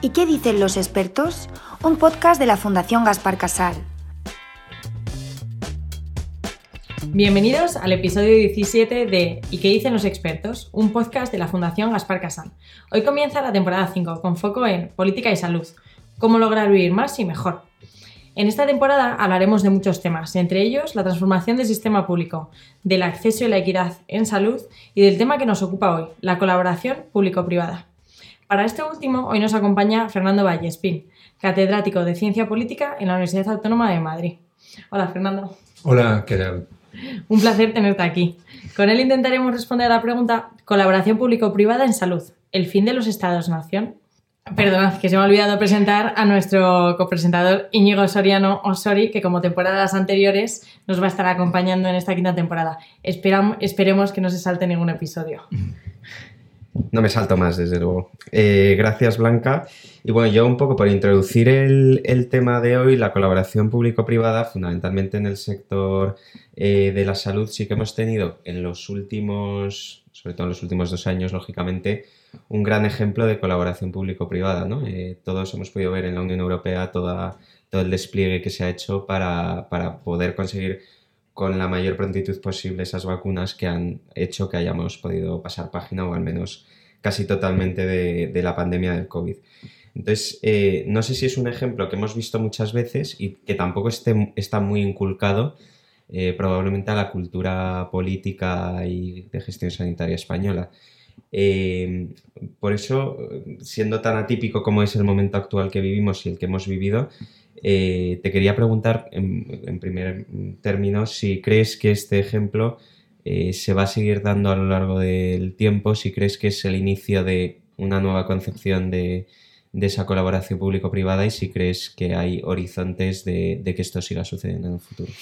¿Y qué dicen los expertos? Un podcast de la Fundación Gaspar Casal. Bienvenidos al episodio 17 de ¿Y qué dicen los expertos? Un podcast de la Fundación Gaspar Casal. Hoy comienza la temporada 5 con foco en política y salud, cómo lograr vivir más y mejor. En esta temporada hablaremos de muchos temas, entre ellos la transformación del sistema público, del acceso y la equidad en salud y del tema que nos ocupa hoy, la colaboración público-privada. Para este último, hoy nos acompaña Fernando Vallespín, catedrático de Ciencia Política en la Universidad Autónoma de Madrid. Hola, Fernando. Hola, ¿qué tal? Un placer tenerte aquí. Con él intentaremos responder a la pregunta colaboración público-privada en salud, el fin de los estados-nación. Perdonad, que se me ha olvidado presentar a nuestro copresentador Íñigo Soriano Osori, que como temporadas anteriores nos va a estar acompañando en esta quinta temporada. esperemos que no se salte ningún episodio. No me salto más, desde luego. Eh, gracias, Blanca. Y bueno, yo un poco por introducir el, tema de hoy, la colaboración público-privada, fundamentalmente en el sector eh, de la salud, sí que hemos tenido en los últimos, sobre todo en los últimos dos años, lógicamente, un gran ejemplo de colaboración público-privada. ¿no? Eh, todos hemos podido ver en la Unión Europea todo el despliegue que se ha hecho para, para poder conseguir con la mayor prontitud posible esas vacunas que han hecho que hayamos podido pasar página o al menos casi totalmente de, la pandemia del COVID. Entonces, eh, no sé si es un ejemplo que hemos visto muchas veces y que tampoco esté, está muy inculcado eh, probablemente a la cultura política y de gestión sanitaria española. Eh, por eso, siendo tan atípico como es el momento actual que vivimos y el que hemos vivido, eh, te quería preguntar, en, primer término, si crees que este ejemplo eh, se va a seguir dando a lo largo del tiempo, si crees que es el inicio de una nueva concepción de, esa colaboración público-privada y si crees que hay horizontes de, que esto siga sucediendo en el futuro.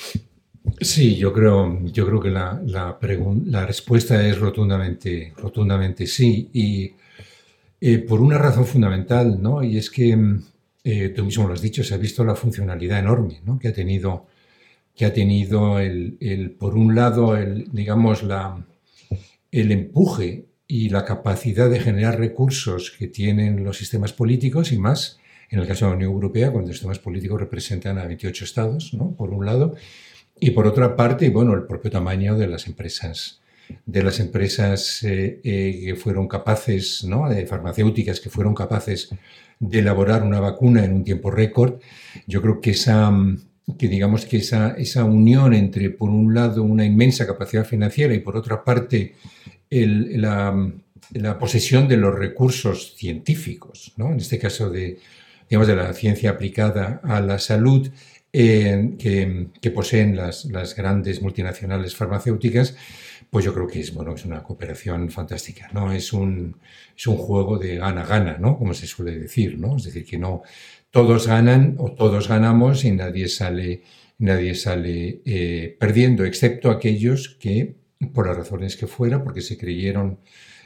Sí, yo creo, yo creo que la, respuesta es rotundamente, rotundamente sí. Y eh, por una razón fundamental, ¿no? Y es que eh, tú mismo lo has dicho, se ha visto la funcionalidad enorme que ha tenido, que ha tenido el, por un lado, el, digamos, la, el empuje y la capacidad de generar recursos que tienen los sistemas políticos y más en el caso de la Unión Europea, cuando los sistemas políticos representan a 28 estados, ¿no? por un lado, y por otra parte, bueno, el propio tamaño de las empresas, de las empresas eh, eh, que fueron capaces, ¿no? de farmacéuticas que fueron capaces de elaborar una vacuna en un tiempo récord. Yo creo que esa, que digamos que esa, esa unión entre, por un lado, una inmensa capacidad financiera y por otra parte, la, la, posesión de los recursos científicos, ¿no? en este caso de, digamos, de la ciencia aplicada a la salud, eh, que, que, poseen las, las grandes multinacionales farmacéuticas, pues yo creo que es, bueno, es una cooperación fantástica, ¿no? Es un, es un juego de gana-gana, ¿no? Como se suele decir, ¿no? Es decir, que no todos ganan o todos ganamos y nadie sale, nadie sale eh, perdiendo, excepto aquellos que, por las razones que fuera, porque se creyeron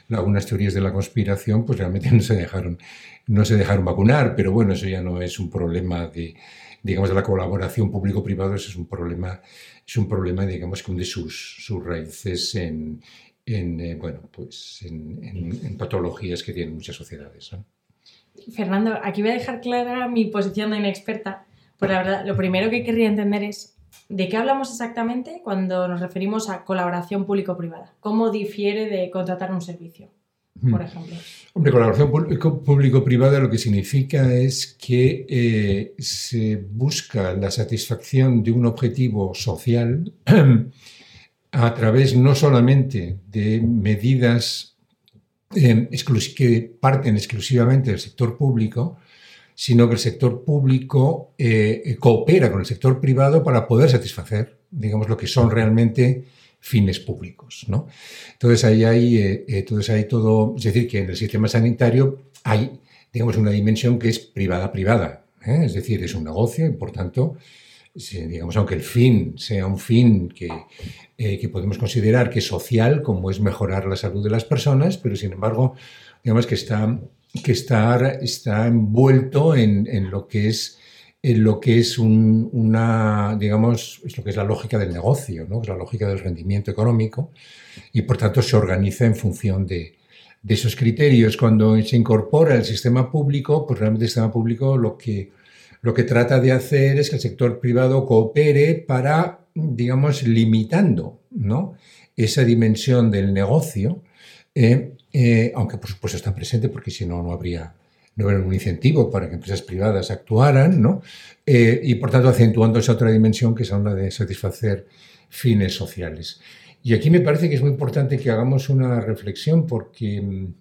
algunas teorías de la conspiración, pues realmente no se dejaron, no se dejaron vacunar, pero bueno, eso ya no es un problema de, digamos, de la colaboración público-privado, es un problema es un problema, digamos, que hunde sus, sus raíces en, eh, bueno, pues en, patologías que tienen muchas sociedades. Fernando, aquí voy a dejar clara mi posición de inexperta, pues la verdad, lo primero que querría entender es de qué hablamos exactamente cuando nos referimos a colaboración público-privada. ¿Cómo difiere de contratar un servicio? Por ejemplo? Hombre, colaboración público-privada lo que significa es que eh, se busca la satisfacción de un objetivo social a través no solamente de medidas eh, que parten exclusivamente del sector público, sino que el sector público eh, coopera con el sector privado para poder satisfacer, digamos, lo que son realmente fines públicos. ¿no? Entonces ahí hay, eh, entonces hay todo, es decir, que en el sistema sanitario hay, digamos, una dimensión que es privada-privada, ¿eh? es decir, es un negocio y por tanto, digamos, aunque el fin sea un fin que, eh, que podemos considerar que es social, como es mejorar la salud de las personas, pero sin embargo, digamos que está, que está, está envuelto en, en lo que es en lo que es una, digamos, es lo que es la lógica del negocio, ¿no? es la lógica del rendimiento económico y por tanto se organiza en función de, esos criterios. Cuando se incorpora el sistema público, pues realmente el sistema público lo que, lo que trata de hacer es que el sector privado coopere para, digamos, limitando ¿no? esa dimensión del negocio, eh, eh, aunque por supuesto está presente porque si no, no habría, no habría un incentivo para que empresas privadas actuaran, ¿no? Eh, y por tanto acentuando esa otra dimensión que es la de satisfacer fines sociales. Y aquí me parece que es muy importante que hagamos una reflexión porque mm,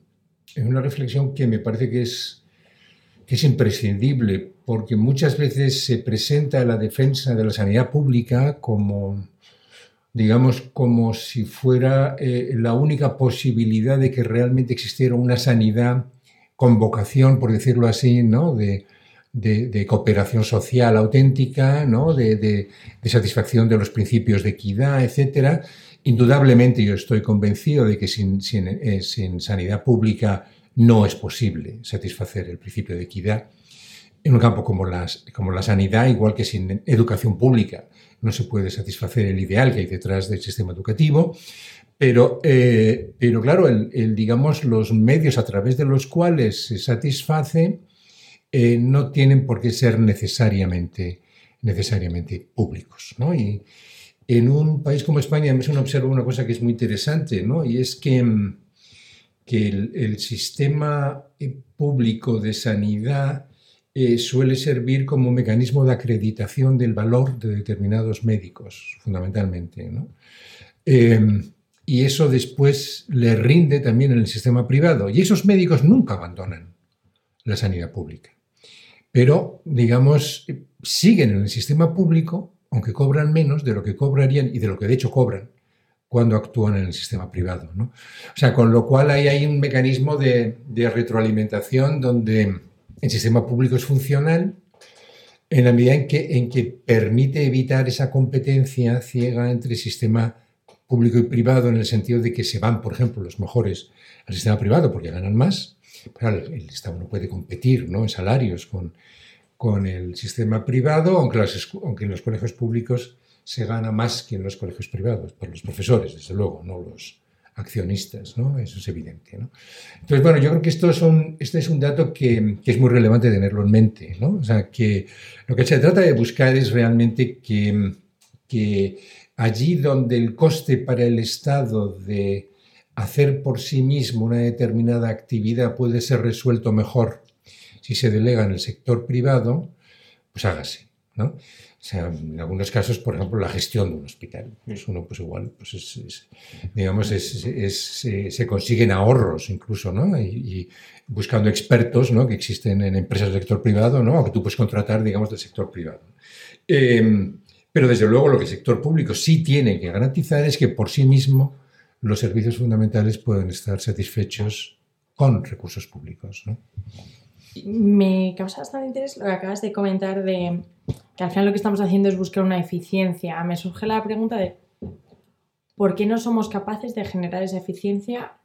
es una reflexión que me parece que es, que es imprescindible porque muchas veces se presenta la defensa de la sanidad pública como, digamos, como si fuera eh, la única posibilidad de que realmente existiera una sanidad con vocación, por decirlo así, ¿no? de, de, cooperación social auténtica, ¿no? de, satisfacción de los principios de equidad, etc. Indudablemente yo estoy convencido de que sin, sin, eh, sin sanidad pública no es posible satisfacer el principio de equidad en un campo como, las, como la sanidad, igual que sin educación pública no se puede satisfacer el ideal que hay detrás del sistema educativo. Pero, eh, pero claro, digamos, los medios a través de los cuales se satisface eh, no tienen por qué ser necesariamente, necesariamente públicos. ¿no? Y en un país como España, me uno observa una cosa que es muy interesante, ¿no? y es que, que el, sistema eh, público de sanidad suele servir como mecanismo de acreditación del valor de determinados médicos, fundamentalmente. ¿no? Y eso después le rinde también en el sistema privado. Y esos médicos nunca abandonan la sanidad pública pero, digamos, siguen en el sistema público, aunque cobran menos de lo que cobrarían y de lo que de hecho cobran cuando actúan en el sistema privado. ¿no? O sea, con lo cual ahí hay un mecanismo de, retroalimentación donde el sistema público es funcional en la medida en que, en que permite evitar esa competencia ciega entre sistema público y privado en el sentido de que se van, por ejemplo, los mejores al sistema privado porque ganan más el Estado no puede competir ¿no? en salarios con, con el sistema privado, aunque, aunque en los colegios públicos se gana más que en los colegios privados, por los profesores, desde luego, no los accionistas, ¿no? Eso es evidente, ¿no? Entonces, bueno, yo creo que esto es un, este es un dato que, que, es muy relevante tenerlo en mente, ¿no? O sea, que lo que se trata de buscar es realmente que, que allí donde el coste para el Estado de hacer por sí mismo una determinada actividad puede ser resuelto mejor si se delega en el sector privado, pues hágase. O sea, en algunos casos, por ejemplo, la gestión de un hospital. Eso uno, pues igual, pues es, digamos, se consiguen ahorros incluso, ¿no? Y, buscando expertos, ¿no? Que existen en empresas del sector privado, ¿no? O que tú puedes contratar, digamos, del sector privado. Em, pero desde luego lo que el sector público sí tiene que garantizar es que por sí mismo los servicios fundamentales pueden estar satisfechos con recursos públicos. Me causa bastante interés lo que acabas de comentar de que al final lo que estamos haciendo es buscar una eficiencia. Me surge la pregunta de ¿por qué no somos capaces de generar esa eficiencia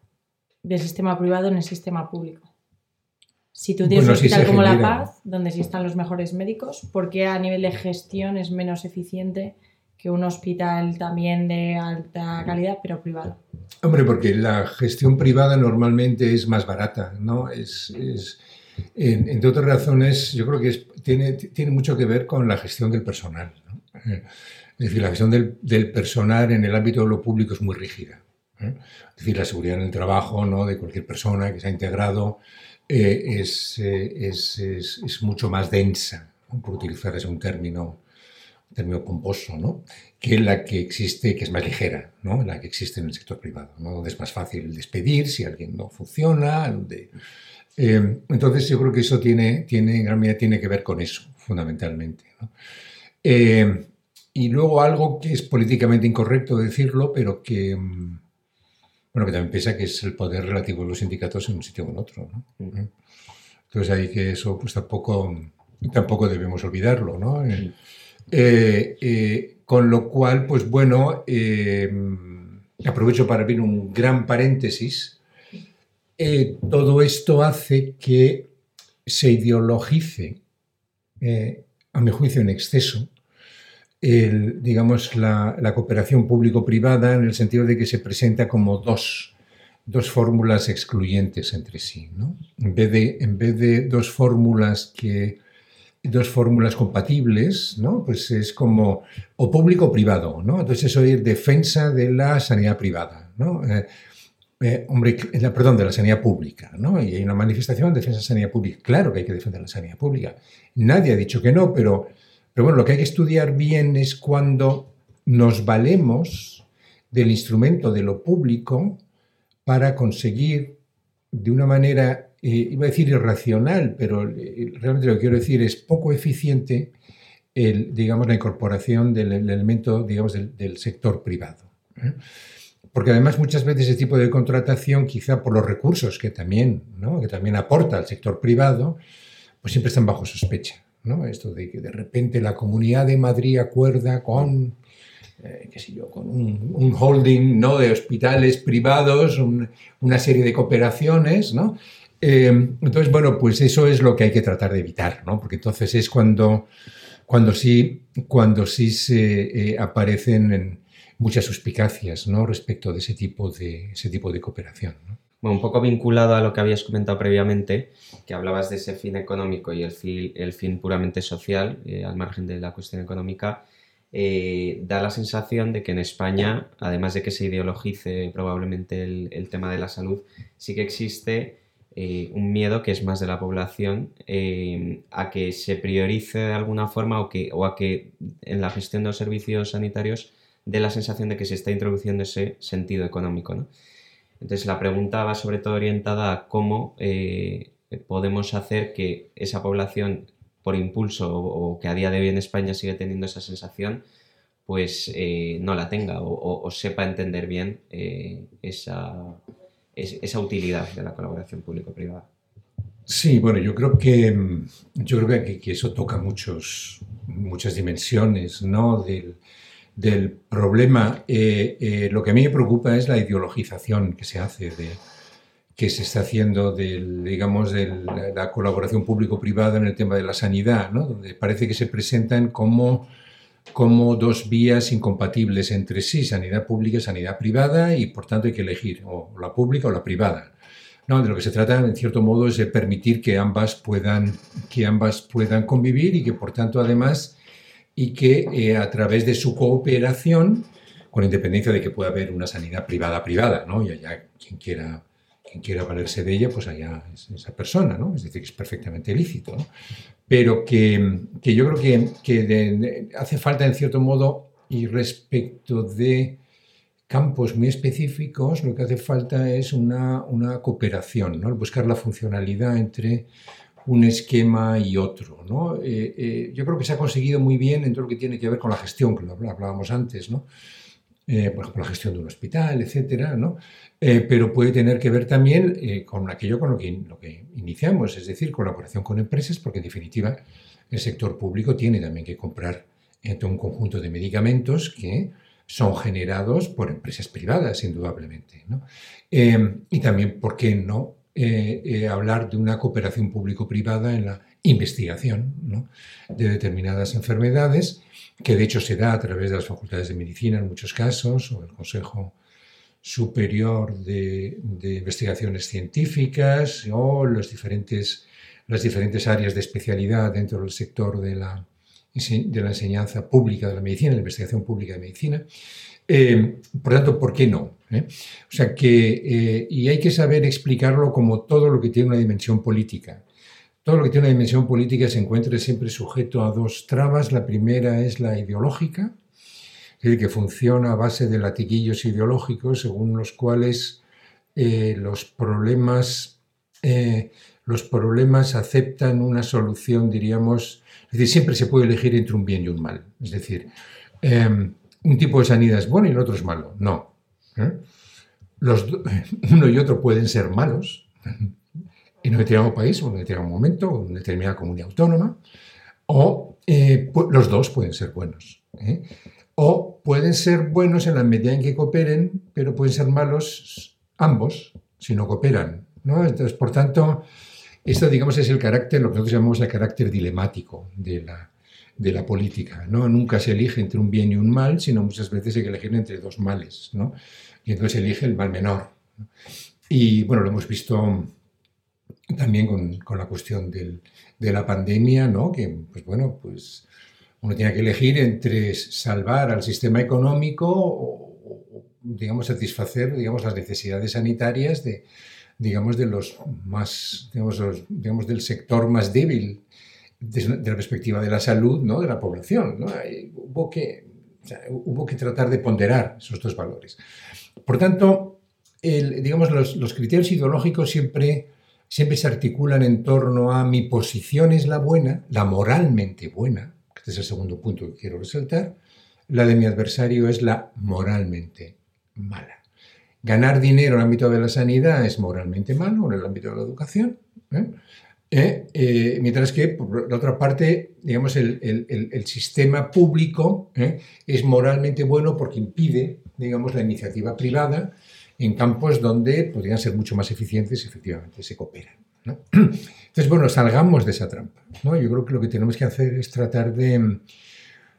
del sistema privado en el sistema público? Si tú tienes un hospital como La Paz, donde sí están los mejores médicos, ¿por qué a nivel de gestión es menos eficiente que un hospital también de alta calidad, pero privado. Hombre, porque la gestión privada normalmente es más barata, ¿no? Es, entre otras razones, yo creo que tiene, tiene mucho que ver con la gestión del personal. Es decir, la gestión del, personal en el ámbito de lo público es muy rígida. ¿eh? Es decir, la seguridad en el trabajo ¿no? de cualquier persona que se ha integrado eh, es, eh, es, es, es, mucho más densa, por utilizar ese un término término pomposo, ¿no? que la que existe, que es más ligera, ¿no? la que existe en el sector privado, ¿no? donde es más fácil despedir si alguien no funciona. Donde, eh, entonces yo creo que eso tiene, tiene, en gran medida tiene que ver con eso, fundamentalmente. Y luego algo que es políticamente incorrecto decirlo, pero que, mm, bueno, que también pesa, que es el poder relativo de los sindicatos en un sitio o en otro. Entonces ahí que eso pues tampoco, tampoco debemos olvidarlo. ¿no? Eh, eh, con lo cual, pues bueno, eh, aprovecho para abrir un gran paréntesis. todo esto hace que se ideologice, a mi juicio en exceso, digamos, la, cooperación público-privada en el sentido de que se presenta como dos, dos fórmulas excluyentes entre sí, ¿no? En vez de, en vez de dos fórmulas que dos fórmulas compatibles, ¿no? Pues es como o público o privado, ¿no? Entonces eso es defensa de la sanidad privada, ¿no? Eh, eh, hombre, perdón, de la sanidad pública, ¿no? Y hay una manifestación de defensa de la sanidad pública. Claro que hay que defender la sanidad pública. Nadie ha dicho que no, pero, pero bueno, lo que hay que estudiar bien es cuando nos valemos del instrumento de lo público para conseguir de una manera, eh, iba a decir irracional, pero eh, realmente lo que quiero decir es poco eficiente, el, digamos, la incorporación del, elemento, digamos, del, sector privado. ¿eh? Porque además muchas veces ese tipo de contratación, quizá por los recursos que también, ¿no? que también aporta el sector privado, pues siempre están bajo sospecha. ¿No? Esto de que de repente la Comunidad de Madrid acuerda con eh, qué sé yo, con un, holding ¿no? de hospitales privados, una serie de cooperaciones, ¿no? Eh, entonces, bueno, pues eso es lo que hay que tratar de evitar, ¿no? Porque entonces es cuando, cuando sí, cuando sí se eh, aparecen muchas suspicacias, ¿no? Respecto de ese tipo de, ese tipo de cooperación, Un poco vinculado a lo que habías comentado previamente, que hablabas de ese fin económico y el fin, puramente social, al margen de la cuestión económica, eh, da la sensación de que en España, además de que se ideologice probablemente el, tema de la salud, sí que existe eh, un miedo que es más de la población eh, a que se priorice de alguna forma o, a que en la gestión de los servicios sanitarios dé la sensación de que se está introduciendo ese sentido económico. Entonces la pregunta va sobre todo orientada a cómo podemos hacer que esa población por impulso o, que a día de hoy en España sigue teniendo esa sensación, pues eh, no la tenga o, sepa entender bien eh, esa, esa utilidad de la colaboración público-privada. Sí, bueno, yo creo que, yo creo que, eso toca muchos, muchas dimensiones ¿no? del, del problema. Eh, lo que a mí me preocupa es la ideologización que se hace de, que se está haciendo del, digamos, de la colaboración público-privada en el tema de la sanidad, ¿no? donde parece que se presentan como, como dos vías incompatibles entre sí, sanidad pública y sanidad privada, y por tanto hay que elegir o la pública o la privada. No, de lo que se trata, en cierto modo, es de permitir que ambas puedan, que ambas puedan convivir y que, por tanto, además, y que eh, a través de su cooperación, con independencia de que pueda haber una sanidad privada-privada, ¿no? y allá quien quiera quien quiera valerse de ella, pues allá es esa persona, ¿no? Es decir, que es perfectamente lícito, ¿no? Pero que, que yo creo que, que hace falta, en cierto modo, y respecto de campos muy específicos, lo que hace falta es una, una cooperación, ¿no? Buscar la funcionalidad entre un esquema y otro. ¿no? Eh, eh, yo creo que se ha conseguido muy bien en todo lo que tiene que ver con la gestión, que lo hablábamos antes, ¿no? Eh, por ejemplo, la gestión de un hospital, etcétera, ¿no? Pero puede tener que ver también con aquello con lo que, iniciamos, es decir, colaboración con empresas, porque en definitiva el sector público tiene también que comprar un conjunto de medicamentos que son generados por empresas privadas, indudablemente. ¿no? y también, ¿por qué no hablar de una cooperación público-privada en la investigación de determinadas enfermedades? que de hecho se da a través de las facultades de medicina en muchos casos, o el Consejo Superior de, Investigaciones Científicas, o los diferentes, las diferentes áreas de especialidad dentro del sector de la, de la enseñanza pública de la medicina, la investigación pública de medicina. Eh, por tanto, ¿por qué no? ¿Eh? O sea que, eh, y hay que saber explicarlo como todo lo que tiene una dimensión política. Todo lo que tiene una dimensión política se encuentra siempre sujeto a dos trabas. La primera es la ideológica, es decir, que funciona a base de latiguillos ideológicos según los cuales eh, los, problemas, los problemas aceptan una solución, diríamos, es decir, siempre se puede elegir entre un bien y un mal. Es decir, em, un tipo de sanidad es bueno y el otro es malo. No. ¿eh? Los, uno y otro pueden ser malos, en un determinado país en un determinado momento, en una determinada comunidad autónoma, o eh, los dos pueden ser buenos. ¿eh? O pueden ser buenos en la medida en que cooperen, pero pueden ser malos ambos si no cooperan. ¿no? Entonces, por tanto, esto, digamos, es el carácter, lo que nosotros llamamos el carácter dilemático de la, de la política. ¿no? Nunca se elige entre un bien y un mal, sino muchas veces hay que elegir entre dos males. ¿no? Y entonces se elige el mal menor. Y bueno, lo hemos visto también con, la cuestión de la pandemia, ¿no? Que, pues bueno, pues uno tiene que elegir entre salvar al sistema económico o, digamos, satisfacer, digamos, las necesidades sanitarias de, digamos, de los más, digamos, digamos del sector más débil desde la perspectiva de la salud, ¿no? De la población, ¿no? Hubo que, hubo que tratar de ponderar esos dos valores. Por tanto, digamos, los, los criterios ideológicos siempre siempre se articulan en torno a mi posición es la buena, la moralmente buena, este es el segundo punto que quiero resaltar, la de mi adversario es la moralmente mala. Ganar dinero en el ámbito de la sanidad es moralmente malo, en el ámbito de la educación. ¿eh? ¿Eh? Eh, mientras que, por la otra parte, digamos, el, sistema público es moralmente bueno porque impide, digamos, la iniciativa privada en campos donde podrían ser mucho más eficientes y efectivamente se cooperan. Entonces, bueno, salgamos de esa trampa. Yo creo que lo que tenemos que hacer es tratar de,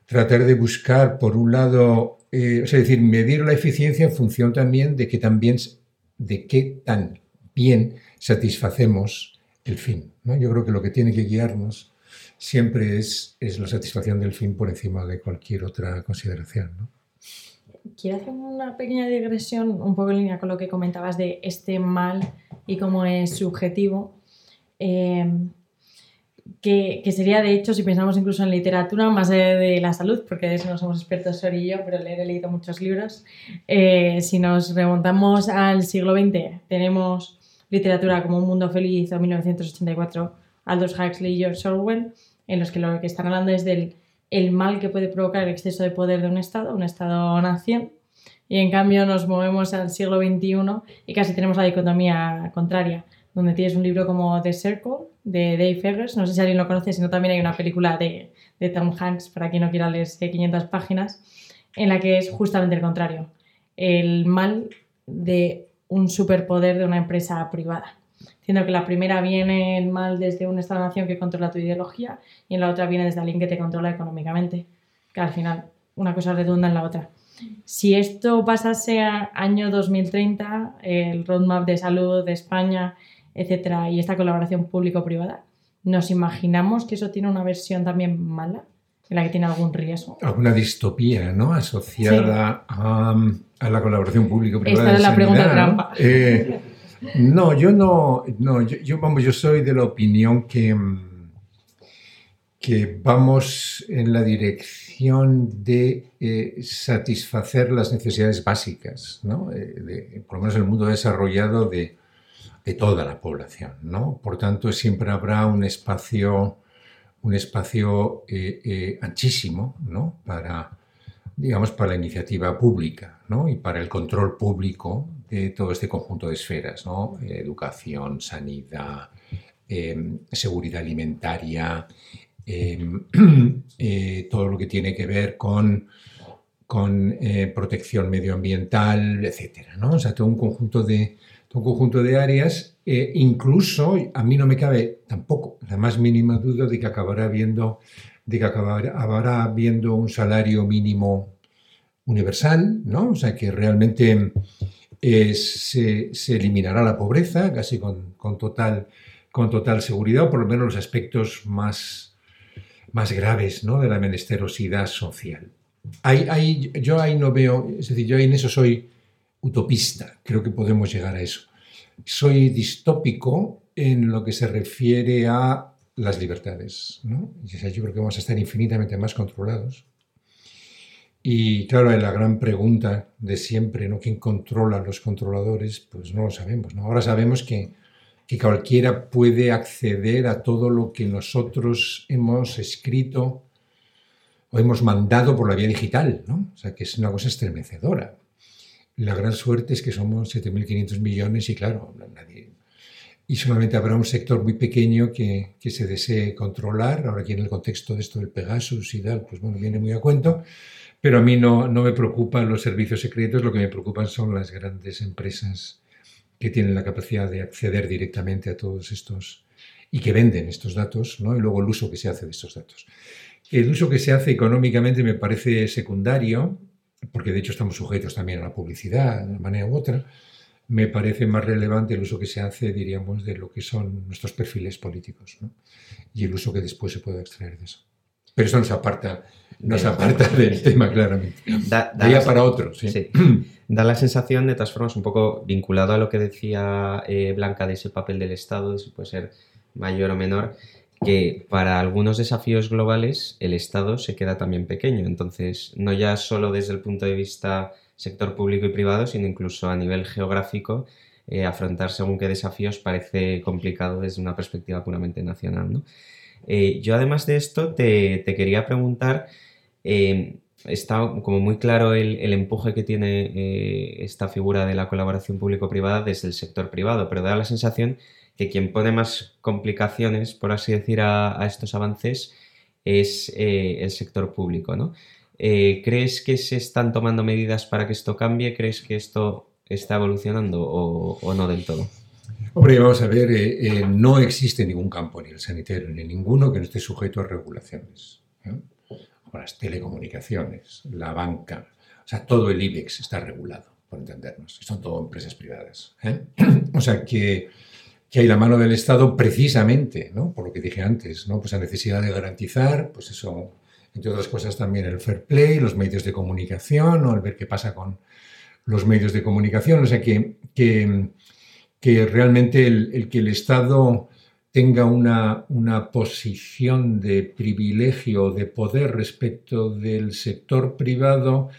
tratar de buscar, por un lado, eh, es decir, medir la eficiencia en función también de que también, de qué tan bien satisfacemos el fin. Yo creo que lo que tiene que guiarnos siempre es, es la satisfacción del fin por encima de cualquier otra consideración. quiero hacer una pequeña digresión, un poco en línea con lo que comentabas de este mal y cómo es subjetivo. Em, que, sería, de hecho, si pensamos incluso en literatura, más allá de la salud, porque de eso no somos expertos Sor y yo, pero leer he leído muchos libros. Eh, si nos remontamos al siglo XX, tenemos literatura como Un Mundo Feliz o 1984, Aldous Huxley y George Orwell, en los que lo que están hablando es del el mal que puede provocar el exceso de poder de un Estado, un Estado-nación, y en cambio nos movemos al siglo XXI y casi tenemos la dicotomía contraria, donde tienes un libro como The Circle de Dave Eggers, no sé si alguien lo conoce, sino también hay una película de, de Tom Hanks, para quien no quiera leer 500 páginas, en la que es justamente el contrario, el mal de un superpoder de una empresa privada siendo que la primera viene el mal desde un Estado-nación que controla tu ideología y en la otra viene desde alguien que te controla económicamente, que al final una cosa redunda en la otra. Si esto pasase a año 2030, el roadmap de salud de España, etcétera, y esta colaboración público-privada, ¿nos imaginamos que eso tiene una versión también mala? en la que tiene algún riesgo. Alguna distopía, ¿no? Asociada a, la colaboración público-privada. Esta es la pregunta trampa. Eh, no, yo no, no yo, vamos, yo soy de la opinión que, mm, que vamos en la dirección de eh, satisfacer las necesidades básicas, ¿no? Eh, por lo menos en el mundo desarrollado de, toda la población, ¿no? Por tanto, siempre habrá un espacio, un espacio eh, anchísimo, ¿no? Para, digamos, para la iniciativa pública, ¿no? Y para el control público de todo este conjunto de esferas, ¿no? educación, sanidad, em, seguridad alimentaria, em, eh, todo lo que tiene que ver con, con eh, protección medioambiental, etc. ¿no? O sea, todo un conjunto de, un conjunto de áreas, eh, incluso a mí no me cabe tampoco la más mínima duda de que acabará viendo de que acabará, habiendo un salario mínimo universal, ¿no? O sea, que realmente se, eliminará la pobreza casi con, total, con total seguridad, o por lo menos los aspectos más, más graves ¿no? de la menesterosidad social. yo ahí no veo, es decir, yo ahí en eso soy utopista, creo que podemos llegar a eso. Soy distópico en lo que se refiere a las libertades. ¿no? Yo creo que vamos a estar infinitamente más controlados y claro, la gran pregunta de siempre, ¿no? ¿Quién controla a los controladores? Pues no lo sabemos. ¿no? Ahora sabemos que, que cualquiera puede acceder a todo lo que nosotros hemos escrito o hemos mandado por la vía digital, ¿no? O sea, que es una cosa estremecedora. La gran suerte es que somos 7.500 millones y claro, nadie... Y solamente habrá un sector muy pequeño que, que se desee controlar. Ahora aquí en el contexto de esto del Pegasus y tal, pues bueno, viene muy a cuento pero a mí no, no me preocupan los servicios secretos, lo que me preocupan son las grandes empresas que tienen la capacidad de acceder directamente a todos estos y que venden estos datos, ¿no? y luego el uso que se hace de estos datos. El uso que se hace económicamente me parece secundario, porque de hecho estamos sujetos también a la publicidad de una manera u otra, me parece más relevante el uso que se hace, diríamos, de lo que son nuestros perfiles políticos y el uso que después se puede extraer de eso. Pero eso nos aparta, nos aparta del tema claramente. Da, para otro. Sí. Da la sensación, de todas formas, un poco vinculado a lo que decía eh, Blanca de ese papel del Estado, de si puede ser mayor o menor, que para algunos desafíos globales el Estado se queda también pequeño. Entonces, no ya solo desde el punto de vista sector público y privado, sino incluso a nivel geográfico, eh, afrontar según qué desafíos parece complicado desde una perspectiva puramente nacional. Eh, yo además de esto te, quería preguntar, eh, está como muy claro el, empuje que tiene esta figura de la colaboración público-privada desde el sector privado, pero da la sensación que quien pone más complicaciones, por así decir, a, estos avances es el sector público. ¿no? Eh, ¿Crees que se están tomando medidas para que esto cambie? ¿Crees que esto está evolucionando o, no del todo? Hombre, vamos a ver, eh, eh, no existe ningún campo, ni el sanitario, ni ninguno que no esté sujeto a regulaciones. Las telecomunicaciones, la banca, o sea, todo el IBEX está regulado, por entendernos. Son todo empresas privadas. o sea, que, que, hay la mano del Estado precisamente, ¿no? por lo que dije antes, ¿no? pues la necesidad de garantizar, pues eso, entre otras cosas también el fair play, los medios de comunicación, o el ver qué pasa con los medios de comunicación, o sea, que, que, realmente el, que el Estado tenga una, una posición de privilegio, de poder respecto del sector privado,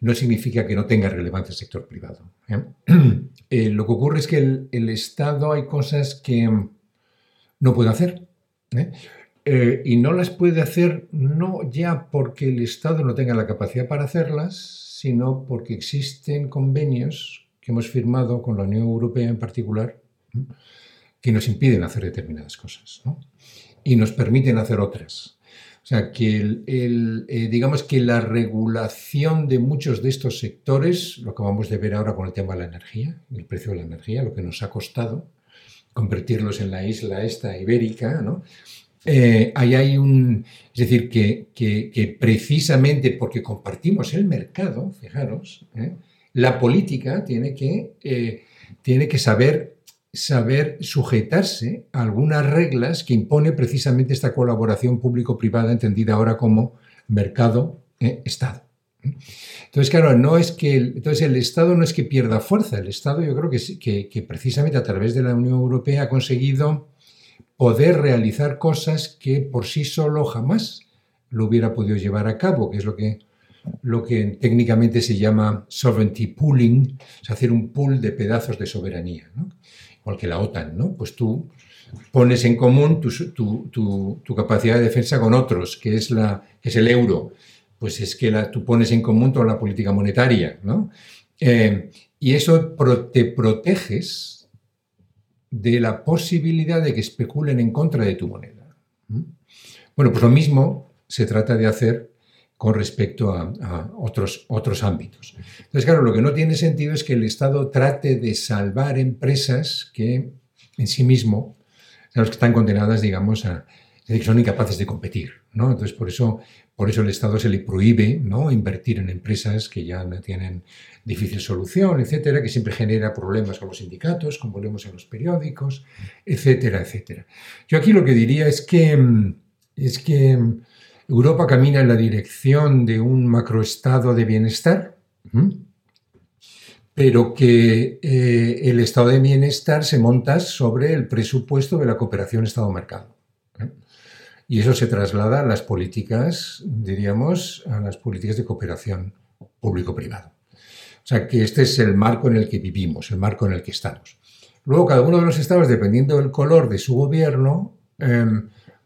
no significa que no tenga relevancia el sector privado. ¿eh? Eh, lo que ocurre es que el, el, Estado hay cosas que no puede hacer. Eh, y no las puede hacer no ya porque el Estado no tenga la capacidad para hacerlas, sino porque existen convenios que hemos firmado con la Unión Europea en particular que nos impiden hacer determinadas cosas y nos permiten hacer otras. O sea, que el, eh, digamos que la regulación de muchos de estos sectores, lo acabamos de ver ahora con el tema de la energía, el precio de la energía, lo que nos ha costado convertirlos en la isla esta ibérica, ¿no? Eh, ahí hay un, es decir, que, precisamente porque compartimos el mercado, fijaros, ¿eh? la política tiene que, tiene que saber, saber sujetarse a algunas reglas que impone precisamente esta colaboración público-privada, entendida ahora como mercado-estado. Entonces, claro, no es que el, entonces el Estado no es que pierda fuerza, el Estado yo creo que, que precisamente a través de la Unión Europea ha conseguido poder realizar cosas que por sí solo jamás lo hubiera podido llevar a cabo, que es lo que, lo que técnicamente se llama sovereignty pooling, es hacer un pool de pedazos de soberanía. Igual que la OTAN, ¿no? Pues tú pones en común tu, capacidad de defensa con otros, que es, el euro, pues es que tú pones en común toda la política monetaria, ¿no? Eh, y eso te proteges de la posibilidad de que especulen en contra de tu moneda. Bueno, pues lo mismo se trata de hacer con respecto a, otros, otros ámbitos. Entonces, claro, lo que no tiene sentido es que el Estado trate de salvar empresas que en sí mismo, que están condenadas, digamos, a, que son incapaces de competir. ¿no? Entonces, por eso, por eso el Estado se le prohíbe ¿no? invertir en empresas que ya no tienen difícil solución, etcétera, que siempre genera problemas con los sindicatos, como leemos en los periódicos, etcétera, etcétera. Yo aquí lo que diría es que, es que Europa camina en la dirección de un macroestado de bienestar, pero que eh, el estado de bienestar se monta sobre el presupuesto de la cooperación Estado-Mercado. ¿eh? Y eso se traslada a las políticas, diríamos, a las políticas de cooperación público-privado. O sea, que este es el marco en el que vivimos, el marco en el que estamos. Luego, cada uno de los estados, dependiendo del color de su gobierno, eh,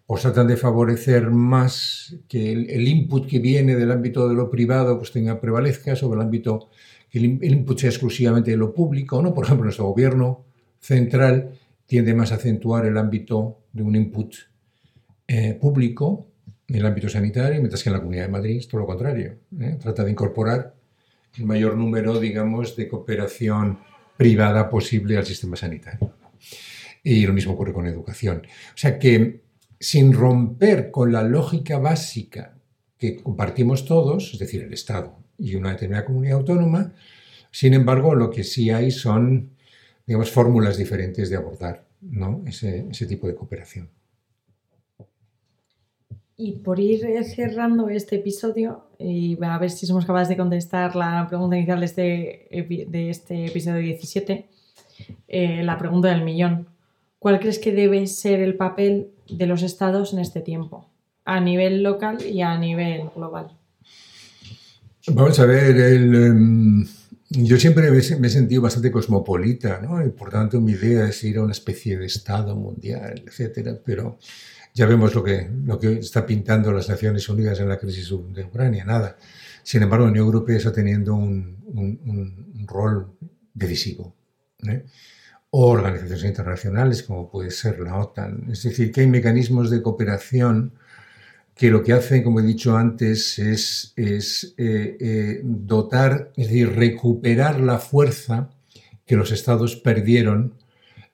pues tratan de favorecer más que el, input que viene del ámbito de lo privado pues tenga prevalezca sobre el ámbito, que el, input sea exclusivamente de lo público. ¿no? Por ejemplo, nuestro gobierno central tiende más a acentuar el ámbito de un input eh, público en el ámbito sanitario, mientras que en la Comunidad de Madrid es todo lo contrario. ¿eh? Trata de incorporar el mayor número, digamos, de cooperación privada posible al sistema sanitario. Y lo mismo ocurre con educación. O sea que sin romper con la lógica básica que compartimos todos, es decir, el Estado y una determinada comunidad autónoma, sin embargo, lo que sí hay son digamos, fórmulas diferentes de abordar ese, tipo de cooperación. Y por ir cerrando este episodio y a ver si somos capaces de contestar la pregunta inicial de este, este episodio 17, eh, la pregunta del millón. ¿Cuál crees que debe ser el papel de los estados en este tiempo, a nivel local y a nivel global? Vamos a ver, el, em, yo siempre me, he sentido bastante cosmopolita, ¿no? Y por tanto mi idea es ir a una especie de Estado mundial, etcétera, pero ya vemos lo que, lo que está pintando las Naciones Unidas en la crisis de Ucrania, nada. Sin embargo, la Unión Europea está teniendo un, un, rol decisivo. ¿eh? O organizaciones internacionales, como puede ser la OTAN. Es decir, que hay mecanismos de cooperación que lo que hacen, como he dicho antes, es, eh, eh, dotar, es decir, recuperar la fuerza que los estados perdieron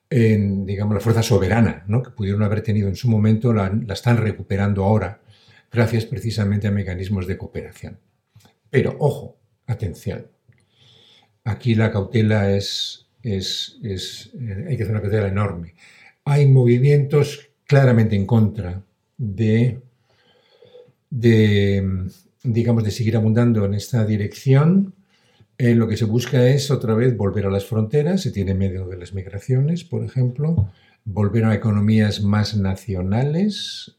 en, digamos, la fuerza soberana, ¿no? que pudieron haber tenido en su momento, la, están recuperando ahora, gracias precisamente a mecanismos de cooperación. Pero, ojo, atención, aquí la cautela es, es, eh, hay que hacer una cautela enorme. Hay movimientos claramente en contra de digamos, de seguir abundando en esta dirección, eh, lo que se busca es otra vez volver a las fronteras, se tiene medio de las migraciones, por ejemplo, volver a economías más nacionales.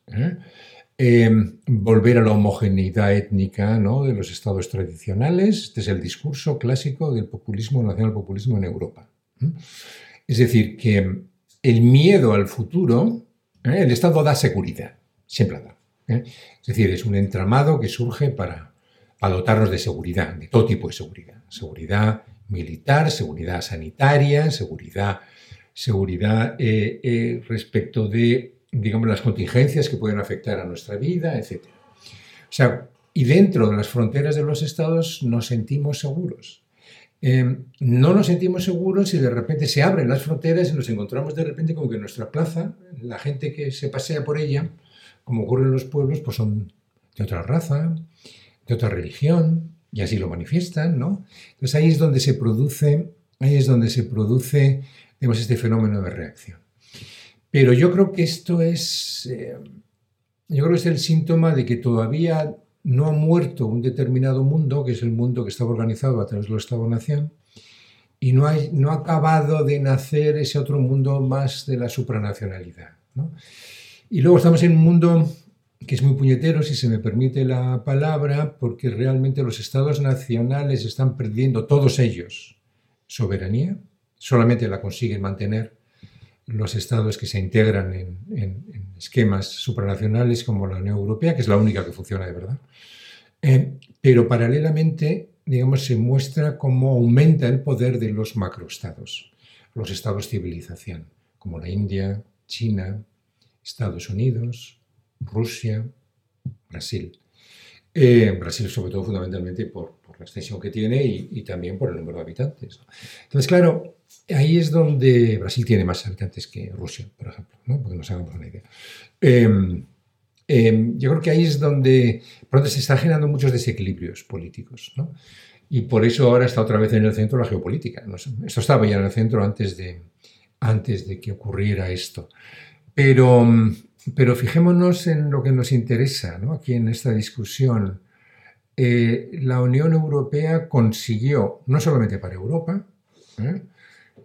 Eh, volver a la homogeneidad étnica ¿no? de los estados tradicionales. Este es el discurso clásico del populismo, nacional populismo en Europa. Es decir, que el miedo al futuro, el Estado da seguridad, siempre da. ¿eh? Es decir, es un entramado que surge para, dotarnos de seguridad, de todo tipo de seguridad. Seguridad militar, seguridad sanitaria, seguridad, seguridad eh, eh, respecto de, digamos, las contingencias que pueden afectar a nuestra vida, etc. O sea, y dentro de las fronteras de los estados nos sentimos seguros. No nos sentimos seguros si de repente se abren las fronteras y nos encontramos de repente como que nuestra plaza, la gente que se pasea por ella, como ocurre en los pueblos, pues son de otra raza, de otra religión, y así lo manifiestan, ¿no? Entonces ahí es donde se produce, ahí es donde se produce, digamos, este fenómeno de reacción. Pero yo creo que esto es, eh, yo creo que es el síntoma de que todavía no ha muerto un determinado mundo, que es el mundo que estaba organizado a través del Estado-Nación, y no, hay, no ha acabado de nacer ese otro mundo más de la supranacionalidad. ¿no? Y luego estamos en un mundo que es muy puñetero, si se me permite la palabra, porque realmente los estados nacionales están perdiendo, todos ellos, soberanía, solamente la consiguen mantener los estados que se integran en, esquemas supranacionales como la Unión Europea, que es la única que funciona de verdad. Eh, pero paralelamente, digamos, se muestra cómo aumenta el poder de los macroestados, los estados civilización, como la India, China, Estados Unidos, Rusia, Brasil. Eh, Brasil sobre todo fundamentalmente por, la extensión que tiene y, también por el número de habitantes. Entonces, claro, ahí es donde Brasil tiene más habitantes que Rusia, por ejemplo, ¿no? porque nos hagamos una idea. Em, em, yo creo que ahí es donde pronto se están generando muchos desequilibrios políticos. ¿no? Y por eso ahora está otra vez en el centro la geopolítica. Esto estaba ya en el centro antes de, antes de que ocurriera esto. Pero, pero fijémonos en lo que nos interesa aquí en esta discusión. Eh, la Unión Europea consiguió, no solamente para Europa, ¿eh?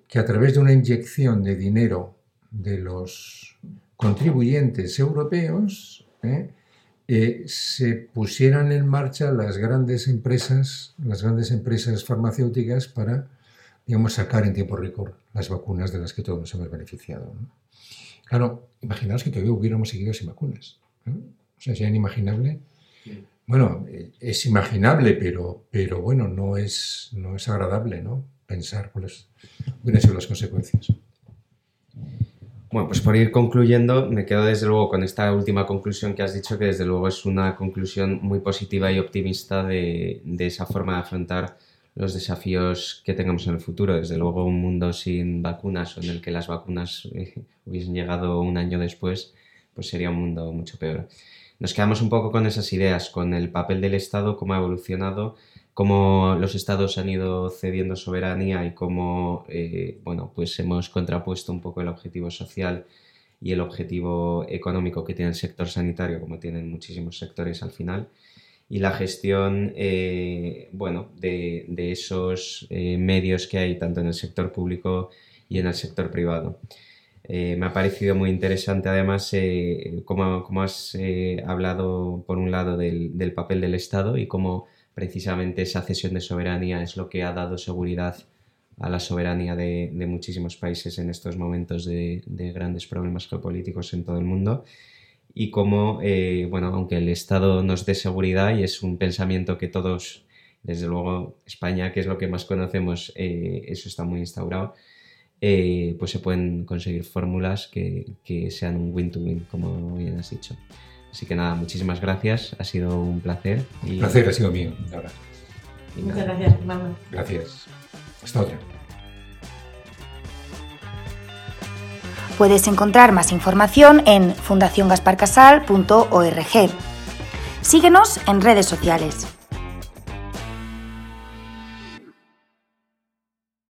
Que a través de una inyección de dinero de los contribuyentes europeos ¿eh? se pusieran en marcha las grandes empresas, las grandes empresas farmacéuticas para, digamos, sacar en tiempo récord las vacunas de las que todos nos hemos beneficiado. Claro, imaginaos que todavía hubiéramos seguido sin vacunas. O sea, es inimaginable. Bueno, es imaginable, pero, pero bueno, no es, no es agradable ¿no? Pensar cuáles hubieran sido las consecuencias. Bueno, pues por ir concluyendo, me quedo desde luego con esta última conclusión que has dicho, que desde luego es una conclusión muy positiva y optimista de, de esa forma de afrontar los desafíos que tengamos en el futuro. Desde luego, un mundo sin vacunas o en el que las vacunas eh, hubiesen llegado un año después, pues sería un mundo mucho peor. Nos quedamos un poco con esas ideas, con el papel del Estado, cómo ha evolucionado, cómo los estados han ido cediendo soberanía y cómo eh, bueno, pues hemos contrapuesto un poco el objetivo social y el objetivo económico que tiene el sector sanitario, como tienen muchísimos sectores al final, y la gestión eh, bueno, de, esos eh, medios que hay tanto en el sector público y en el sector privado. Me ha parecido muy interesante además cómo, has hablado por un lado del, papel del Estado y cómo precisamente esa cesión de soberanía es lo que ha dado seguridad a la soberanía de, muchísimos países en estos momentos de, grandes problemas geopolíticos en todo el mundo y cómo, eh, bueno, aunque el Estado nos dé seguridad y es un pensamiento que todos, desde luego España, que es lo que más conocemos, eh, eso está muy instaurado, eh, pues se pueden conseguir fórmulas que, sean un win-to-win, como bien has dicho. Así que nada, muchísimas gracias, ha sido un placer. Y... El placer ha sido mío, ahora. Muchas gracias, Fernando. Gracias. Hasta otra. Puedes encontrar más información en fundaciongasparcasal.org. Síguenos en redes sociales.